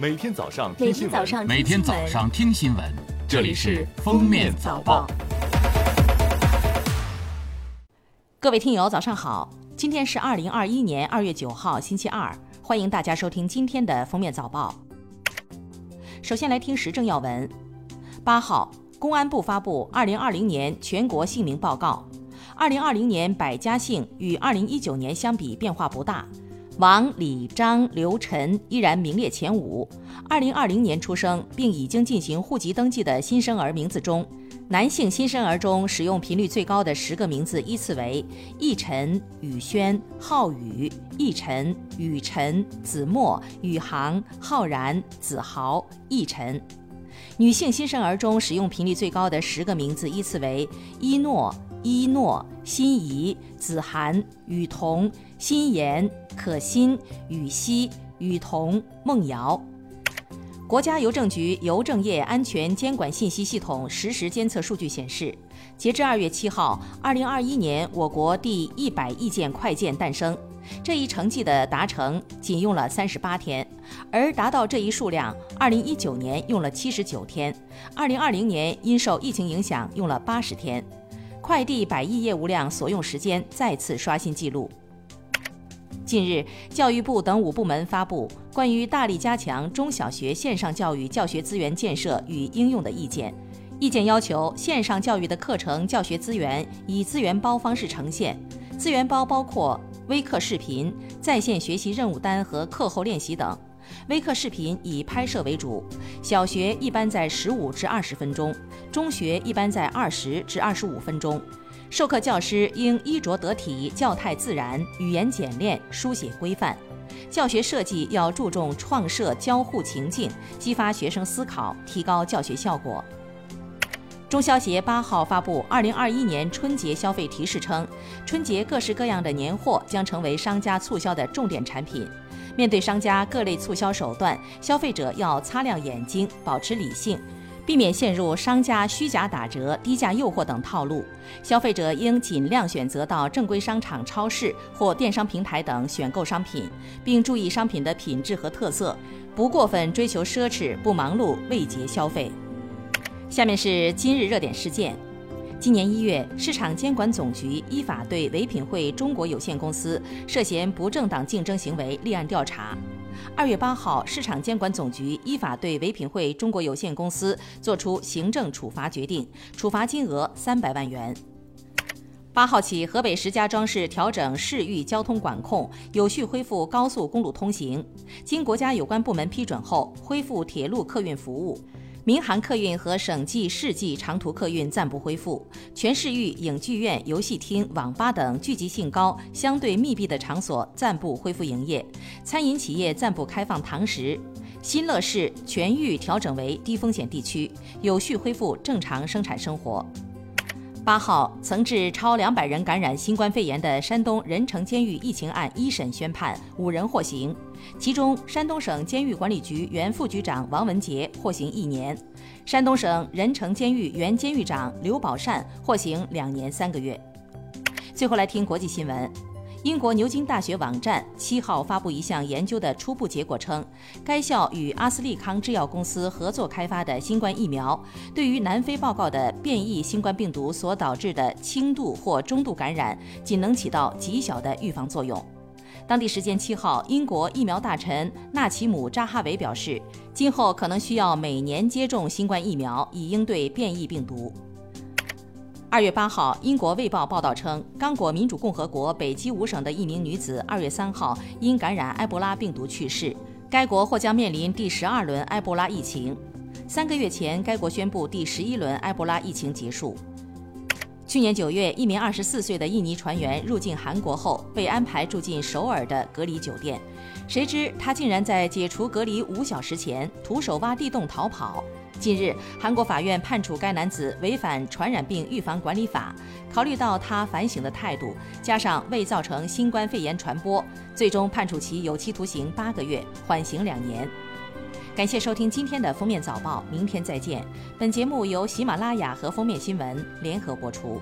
每天早上每听新闻，每天早上听新闻，这里是《封面早报》。各位听友，早上好！今天是二零二一年二月九号，星期二，欢迎大家收听今天的《封面早报》。首先来听时政要闻。八号，公安部发布二零二零年全国姓名报告。二零二零年百家姓与二零一九年相比变化不大。王、李、张、刘、陈依然名列前五。二零二零年出生并已经进行户籍登记的新生儿名字中，男性新生儿中使用频率最高的十个名字依次为：奕晨、宇轩、浩宇、奕晨、宇晨、子墨、宇航、浩然、子豪、奕晨。女性新生儿中使用频率最高的十个名字依次为：一诺、伊诺、心怡、子涵、雨桐、心妍、可心、雨熙、雨桐、梦瑶。国家邮政局邮政业安全监管信息系统实时监测数据显示，截至二月七号，二零二一年我国第一百亿件快件诞生。这一成绩的达成仅用了三十八天，而达到这一数量，二零一九年用了七十九天，二零二零年因受疫情影响用了八十天。快递百亿业务量所用时间再次刷新纪录。近日，教育部等五部门发布关于大力加强中小学线上教育教学资源建设与应用的意见。意见要求，线上教育的课程教学资源以资源包方式呈现，资源包包括微课视频、在线学习任务单和课后练习等。微课视频以拍摄为主，小学一般在十五至二十分钟，中学一般在二十至二十五分钟。授课教师应衣着得体、教态自然、语言简练、书写规范。教学设计要注重创设交互情境，激发学生思考，提高教学效果。中消协八号发布二零二一年春节消费提示称，春节各式各样的年货将成为商家促销的重点产品。面对商家各类促销手段，消费者要擦亮眼睛，保持理性。避免陷入商家虚假打折、低价诱惑等套路，消费者应尽量选择到正规商场、超市或电商平台等选购商品，并注意商品的品质和特色，不过分追求奢侈，不忙碌为节消费。下面是今日热点事件：今年一月，市场监管总局依法对唯品会中国有限公司涉嫌不正当竞争行为立案调查。二月八号，市场监管总局依法对唯品会中国有限公司作出行政处罚决定，处罚金额三百万元。八号起，河北石家庄市调整市域交通管控，有序恢复高速公路通行。经国家有关部门批准后，恢复铁路客运服务。民航客运和省际、市际长途客运暂不恢复，全市域影剧院、游戏厅、网吧等聚集性高、相对密闭的场所暂不恢复营业，餐饮企业暂不开放堂食。新乐市全域调整为低风险地区，有序恢复正常生产生活。八号，曾致超两百人感染新冠肺炎的山东任城监狱疫情案一审宣判，五人获刑，其中山东省监狱管理局原副局长王文杰获刑一年，山东省任城监狱原监狱长刘宝善获刑两年三个月。最后来听国际新闻。英国牛津大学网站七号发布一项研究的初步结果称，该校与阿斯利康制药公司合作开发的新冠疫苗，对于南非报告的变异新冠病毒所导致的轻度或中度感染，仅能起到极小的预防作用。当地时间七号，英国疫苗大臣纳奇姆扎哈维表示，今后可能需要每年接种新冠疫苗，以应对变异病毒。二月八号，英国《卫报》报道称，刚果民主共和国北基五省的一名女子二月三号因感染埃博拉病毒去世，该国或将面临第十二轮埃博拉疫情。三个月前，该国宣布第十一轮埃博拉疫情结束。去年九月，一名二十四岁的印尼船员入境韩国后，被安排住进首尔的隔离酒店，谁知他竟然在解除隔离五小时前徒手挖地洞逃跑。近日，韩国法院判处该男子违反《传染病预防管理法》，考虑到他反省的态度，加上未造成新冠肺炎传播，最终判处其有期徒刑八个月，缓刑两年。感谢收听今天的封面早报，明天再见。本节目由喜马拉雅和封面新闻联合播出。